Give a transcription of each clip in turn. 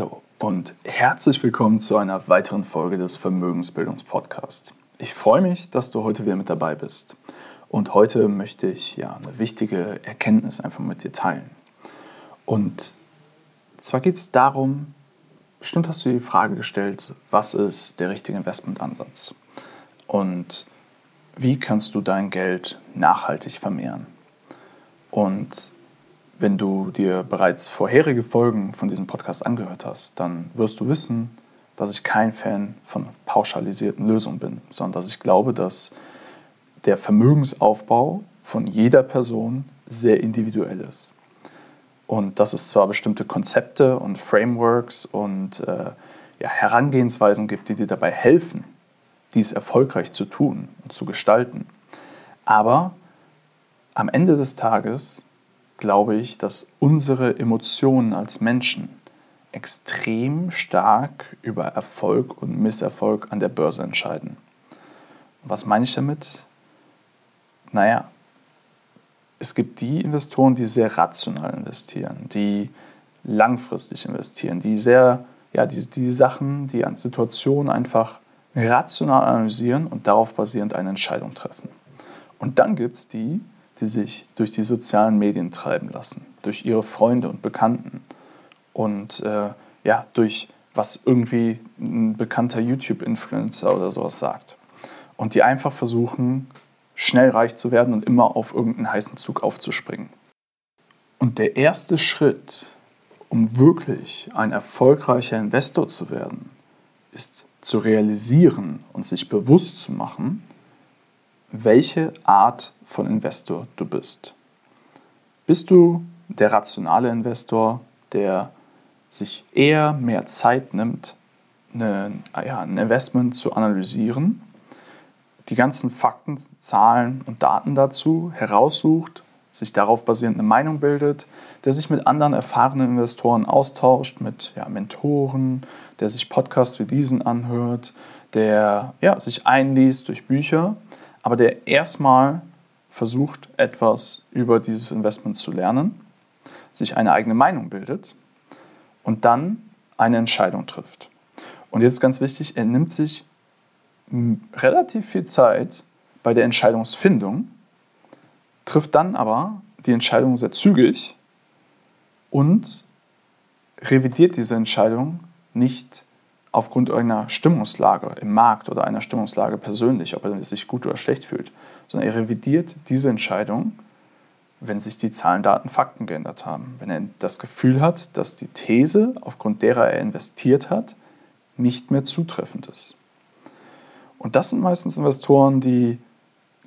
Hallo und herzlich willkommen zu einer weiteren Folge des Vermögensbildungspodcasts. Ich freue mich, dass du heute wieder mit dabei bist. Und heute möchte ich ja eine wichtige Erkenntnis einfach mit dir teilen. Und zwar geht es darum, bestimmt hast du die Frage gestellt, was ist der richtige Investmentansatz? Und wie kannst du dein Geld nachhaltig vermehren? Und wenn du dir bereits vorherige Folgen von diesem Podcast angehört hast, dann wirst du wissen, dass ich kein Fan von pauschalisierten Lösungen bin, sondern dass ich glaube, dass der Vermögensaufbau von jeder Person sehr individuell ist. Und dass es zwar bestimmte Konzepte und Frameworks und äh, ja, Herangehensweisen gibt, die dir dabei helfen, dies erfolgreich zu tun und zu gestalten. Aber am Ende des Tages glaube ich, dass unsere Emotionen als Menschen extrem stark über Erfolg und Misserfolg an der Börse entscheiden. Was meine ich damit? Naja, es gibt die Investoren, die sehr rational investieren, die langfristig investieren, die sehr, ja, die, die Sachen, die an Situationen einfach rational analysieren und darauf basierend eine Entscheidung treffen. Und dann gibt es die, die sich durch die sozialen Medien treiben lassen, durch ihre Freunde und Bekannten und äh, ja, durch was irgendwie ein bekannter YouTube-Influencer oder sowas sagt. Und die einfach versuchen, schnell reich zu werden und immer auf irgendeinen heißen Zug aufzuspringen. Und der erste Schritt, um wirklich ein erfolgreicher Investor zu werden, ist zu realisieren und sich bewusst zu machen, welche Art von Investor du bist. Bist du der rationale Investor, der sich eher mehr Zeit nimmt, ja, ein Investment zu analysieren, die ganzen Fakten, Zahlen und Daten dazu heraussucht, sich darauf basierend eine Meinung bildet, der sich mit anderen erfahrenen Investoren austauscht, mit ja, Mentoren, der sich Podcasts wie diesen anhört, der ja, sich einliest durch Bücher aber der erstmal versucht, etwas über dieses Investment zu lernen, sich eine eigene Meinung bildet und dann eine Entscheidung trifft. Und jetzt ganz wichtig, er nimmt sich relativ viel Zeit bei der Entscheidungsfindung, trifft dann aber die Entscheidung sehr zügig und revidiert diese Entscheidung nicht aufgrund irgendeiner Stimmungslage im Markt oder einer Stimmungslage persönlich, ob er sich gut oder schlecht fühlt, sondern er revidiert diese Entscheidung, wenn sich die Zahlen, Daten, Fakten geändert haben. Wenn er das Gefühl hat, dass die These, aufgrund derer er investiert hat, nicht mehr zutreffend ist. Und das sind meistens Investoren, die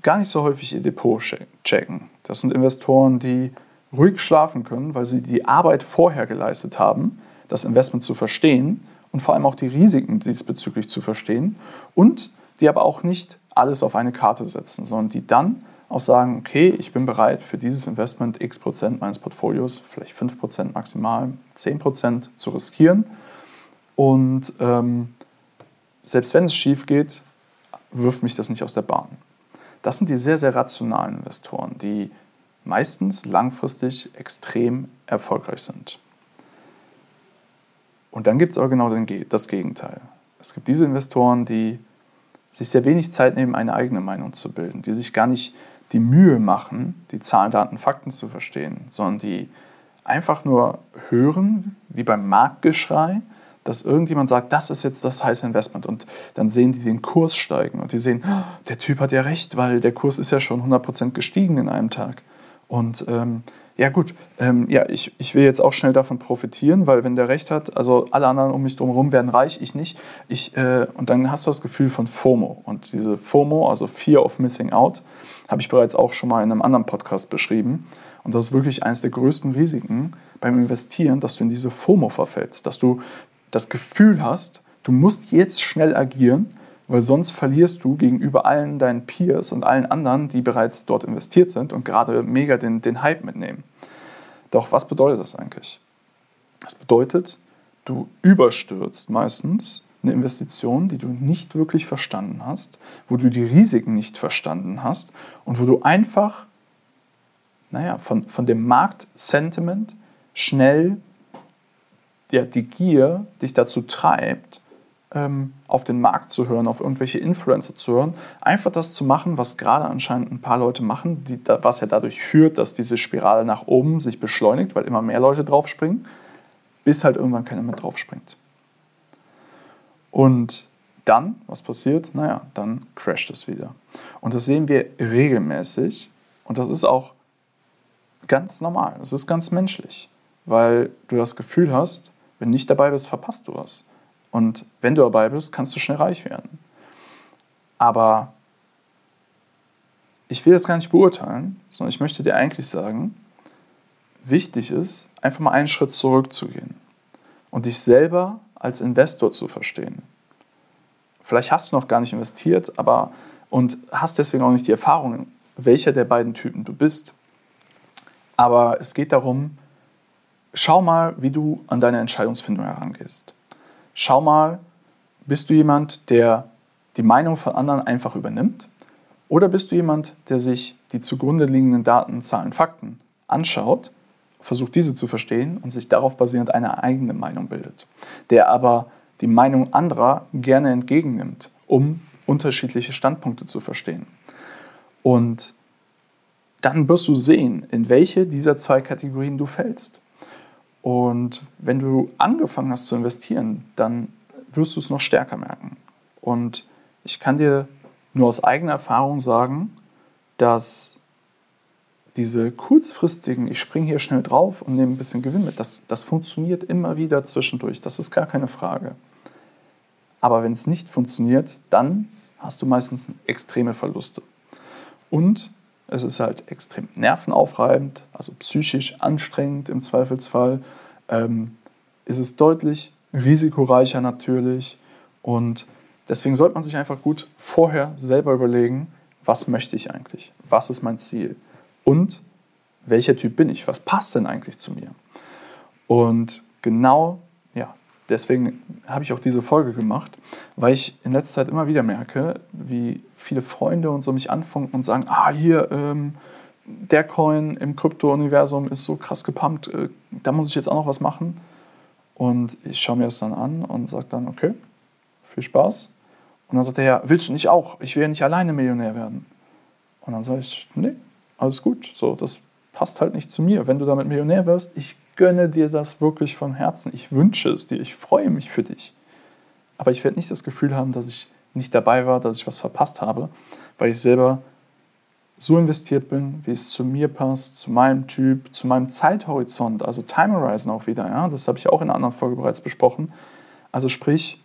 gar nicht so häufig ihr Depot checken. Das sind Investoren, die ruhig schlafen können, weil sie die Arbeit vorher geleistet haben, das Investment zu verstehen und vor allem auch die Risiken diesbezüglich zu verstehen und die aber auch nicht alles auf eine Karte setzen, sondern die dann auch sagen, okay, ich bin bereit für dieses Investment x Prozent meines Portfolios, vielleicht 5 Prozent maximal, 10 Prozent zu riskieren. Und ähm, selbst wenn es schief geht, wirft mich das nicht aus der Bahn. Das sind die sehr, sehr rationalen Investoren, die meistens langfristig extrem erfolgreich sind. Und dann gibt es aber genau das Gegenteil. Es gibt diese Investoren, die sich sehr wenig Zeit nehmen, eine eigene Meinung zu bilden, die sich gar nicht die Mühe machen, die Zahlen, Daten, Fakten zu verstehen, sondern die einfach nur hören, wie beim Marktgeschrei, dass irgendjemand sagt, das ist jetzt das heiße Investment und dann sehen die den Kurs steigen und die sehen, oh, der Typ hat ja recht, weil der Kurs ist ja schon 100% gestiegen in einem Tag. Und ähm, ja gut, ähm, ja, ich, ich will jetzt auch schnell davon profitieren, weil wenn der recht hat, also alle anderen um mich drumherum werden reich, ich nicht. Ich, äh, und dann hast du das Gefühl von FOMO. Und diese FOMO, also Fear of Missing Out, habe ich bereits auch schon mal in einem anderen Podcast beschrieben. Und das ist wirklich eines der größten Risiken beim Investieren, dass du in diese FOMO verfällst, dass du das Gefühl hast, du musst jetzt schnell agieren, weil sonst verlierst du gegenüber allen deinen Peers und allen anderen, die bereits dort investiert sind und gerade mega den, den Hype mitnehmen. Doch was bedeutet das eigentlich? Das bedeutet, du überstürzt meistens eine Investition, die du nicht wirklich verstanden hast, wo du die Risiken nicht verstanden hast und wo du einfach naja, von, von dem Marktsentiment schnell ja, die Gier dich dazu treibt, ähm, auf den Markt zu hören, auf irgendwelche Influencer zu hören, einfach das zu machen, was gerade anscheinend ein paar Leute machen, die, was ja dadurch führt, dass diese Spirale nach oben sich beschleunigt, weil immer mehr Leute draufspringen, bis halt irgendwann keiner mehr draufspringt. Und dann, was passiert? Naja, dann crasht es wieder. Und das sehen wir regelmäßig und das ist auch ganz normal, das ist ganz menschlich, weil du das Gefühl hast, wenn du nicht dabei bist, verpasst du was. Und wenn du dabei bist, kannst du schnell reich werden. Aber ich will das gar nicht beurteilen, sondern ich möchte dir eigentlich sagen, wichtig ist, einfach mal einen Schritt zurückzugehen und dich selber als Investor zu verstehen. Vielleicht hast du noch gar nicht investiert, aber und hast deswegen auch nicht die Erfahrung, welcher der beiden Typen du bist. Aber es geht darum, schau mal, wie du an deine Entscheidungsfindung herangehst. Schau mal, bist du jemand, der die Meinung von anderen einfach übernimmt? Oder bist du jemand, der sich die zugrunde liegenden Daten, Zahlen, Fakten anschaut, versucht diese zu verstehen und sich darauf basierend eine eigene Meinung bildet? Der aber die Meinung anderer gerne entgegennimmt, um unterschiedliche Standpunkte zu verstehen. Und dann wirst du sehen, in welche dieser zwei Kategorien du fällst. Und wenn du angefangen hast zu investieren, dann wirst du es noch stärker merken. Und ich kann dir nur aus eigener Erfahrung sagen, dass diese kurzfristigen, ich springe hier schnell drauf und nehme ein bisschen Gewinn mit, das, das funktioniert immer wieder zwischendurch. Das ist gar keine Frage. Aber wenn es nicht funktioniert, dann hast du meistens extreme Verluste. Und es ist halt extrem nervenaufreibend, also psychisch anstrengend im Zweifelsfall. Ähm, ist es deutlich risikoreicher natürlich. Und deswegen sollte man sich einfach gut vorher selber überlegen, was möchte ich eigentlich? Was ist mein Ziel? Und welcher Typ bin ich? Was passt denn eigentlich zu mir? Und genau deswegen habe ich auch diese Folge gemacht, weil ich in letzter Zeit immer wieder merke, wie viele Freunde und so mich anfunken und sagen, ah, hier, ähm, der Coin im Krypto-Universum ist so krass gepumpt, äh, da muss ich jetzt auch noch was machen. Und ich schaue mir das dann an und sage dann, okay, viel Spaß. Und dann sagt er, ja, willst du nicht auch? Ich will ja nicht alleine Millionär werden. Und dann sage ich, nee, alles gut, so, das passt halt nicht zu mir. Wenn du damit Millionär wirst, ich gönne dir das wirklich von Herzen. Ich wünsche es dir. Ich freue mich für dich. Aber ich werde nicht das Gefühl haben, dass ich nicht dabei war, dass ich was verpasst habe, weil ich selber so investiert bin, wie es zu mir passt, zu meinem Typ, zu meinem Zeithorizont, also Time Horizon auch wieder. Ja? Das habe ich auch in einer anderen Folge bereits besprochen. Also sprich,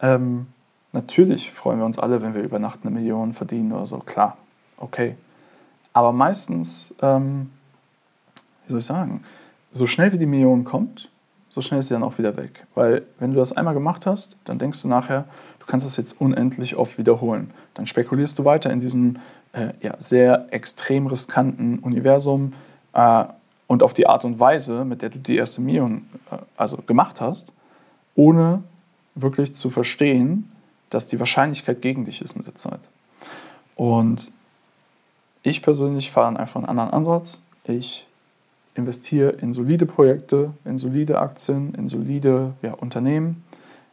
ähm, natürlich freuen wir uns alle, wenn wir über Nacht eine Million verdienen oder so, klar, okay. Aber meistens, ähm, wie soll ich sagen, so schnell wie die Million kommt, so schnell ist sie dann auch wieder weg. Weil wenn du das einmal gemacht hast, dann denkst du nachher, du kannst das jetzt unendlich oft wiederholen. Dann spekulierst du weiter in diesem äh, ja, sehr extrem riskanten Universum äh, und auf die Art und Weise, mit der du die erste Million äh, also gemacht hast, ohne wirklich zu verstehen, dass die Wahrscheinlichkeit gegen dich ist mit der Zeit. Und ich persönlich fahre einfach einen anderen Ansatz. Ich investiere in solide Projekte, in solide Aktien, in solide ja, Unternehmen.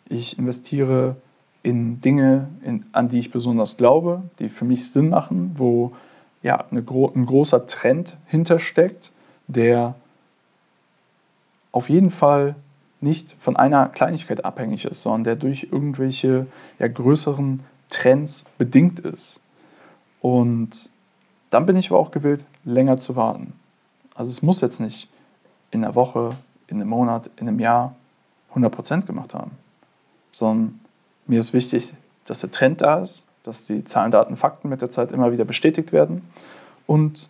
Ich investiere in Dinge, in, an die ich besonders glaube, die für mich Sinn machen, wo ja, eine, ein großer Trend hintersteckt, der auf jeden Fall nicht von einer Kleinigkeit abhängig ist, sondern der durch irgendwelche ja, größeren Trends bedingt ist. Und dann bin ich aber auch gewillt, länger zu warten. Also es muss jetzt nicht in einer Woche, in einem Monat, in einem Jahr 100% gemacht haben, sondern mir ist wichtig, dass der Trend da ist, dass die Zahlen, Daten, Fakten mit der Zeit immer wieder bestätigt werden und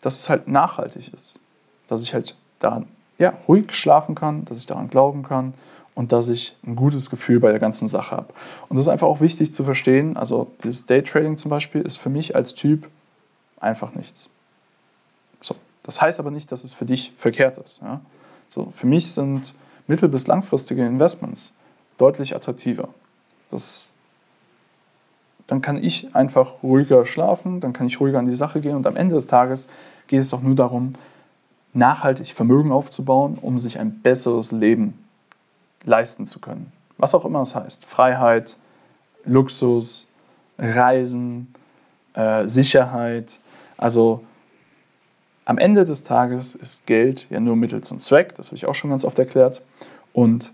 dass es halt nachhaltig ist, dass ich halt daran ja, ruhig schlafen kann, dass ich daran glauben kann und dass ich ein gutes Gefühl bei der ganzen Sache habe. Und das ist einfach auch wichtig zu verstehen. Also dieses Daytrading zum Beispiel ist für mich als Typ einfach nichts. Das heißt aber nicht, dass es für dich verkehrt ist. Ja? So, für mich sind mittel- bis langfristige Investments deutlich attraktiver. Das, dann kann ich einfach ruhiger schlafen, dann kann ich ruhiger an die Sache gehen und am Ende des Tages geht es doch nur darum, nachhaltig Vermögen aufzubauen, um sich ein besseres Leben leisten zu können. Was auch immer das heißt. Freiheit, Luxus, Reisen, äh, Sicherheit. Also am Ende des Tages ist Geld ja nur Mittel zum Zweck, das habe ich auch schon ganz oft erklärt. Und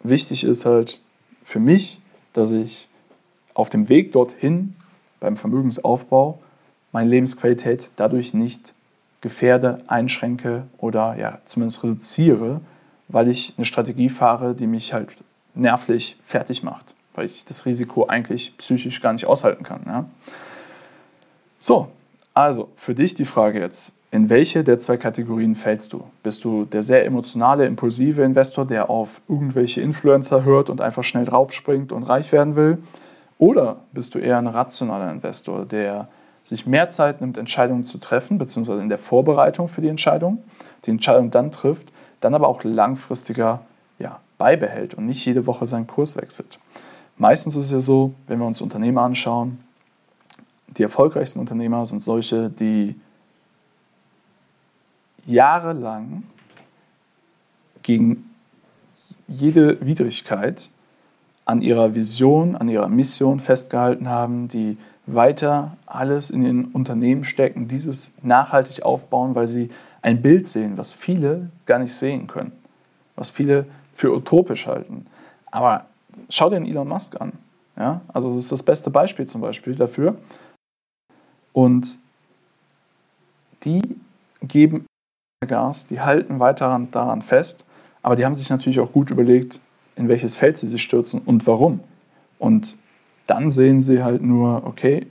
wichtig ist halt für mich, dass ich auf dem Weg dorthin beim Vermögensaufbau meine Lebensqualität dadurch nicht gefährde, einschränke oder ja, zumindest reduziere, weil ich eine Strategie fahre, die mich halt nervlich fertig macht, weil ich das Risiko eigentlich psychisch gar nicht aushalten kann. Ja? So, also für dich die Frage jetzt, in welche der zwei Kategorien fällst du? Bist du der sehr emotionale, impulsive Investor, der auf irgendwelche Influencer hört und einfach schnell draufspringt und reich werden will? Oder bist du eher ein rationaler Investor, der sich mehr Zeit nimmt, Entscheidungen zu treffen, beziehungsweise in der Vorbereitung für die Entscheidung, die Entscheidung dann trifft, dann aber auch langfristiger ja, beibehält und nicht jede Woche seinen Kurs wechselt. Meistens ist es ja so, wenn wir uns Unternehmer anschauen, die erfolgreichsten Unternehmer sind solche, die jahrelang gegen jede Widrigkeit an ihrer Vision, an ihrer Mission festgehalten haben, die weiter alles in den Unternehmen stecken, dieses nachhaltig aufbauen, weil sie ein Bild sehen, was viele gar nicht sehen können, was viele für utopisch halten. Aber schau dir den Elon Musk an. Ja? Also das ist das beste Beispiel zum Beispiel dafür. Und die geben Gas, die halten weiter daran fest, aber die haben sich natürlich auch gut überlegt, in welches Feld sie sich stürzen und warum. Und dann sehen sie halt nur, okay,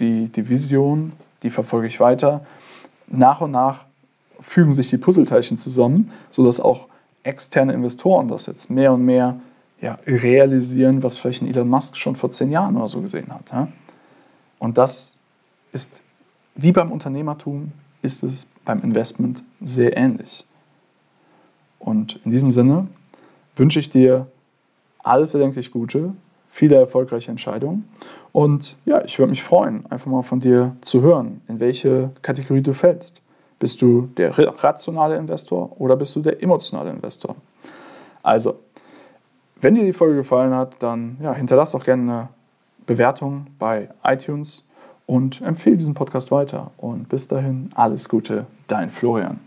die, die Vision, die verfolge ich weiter. Nach und nach fügen sich die Puzzleteilchen zusammen, sodass auch externe Investoren das jetzt mehr und mehr ja, realisieren, was vielleicht ein Elon Musk schon vor zehn Jahren oder so gesehen hat. Ja? Und das ist wie beim Unternehmertum, ist es beim Investment sehr ähnlich. Und in diesem Sinne wünsche ich dir alles erdenklich Gute, viele erfolgreiche Entscheidungen. Und ja, ich würde mich freuen, einfach mal von dir zu hören, in welche Kategorie du fällst. Bist du der rationale Investor oder bist du der emotionale Investor? Also, wenn dir die Folge gefallen hat, dann ja, hinterlass auch gerne eine Bewertung bei iTunes und empfehle diesen Podcast weiter. Und bis dahin alles Gute, dein Florian.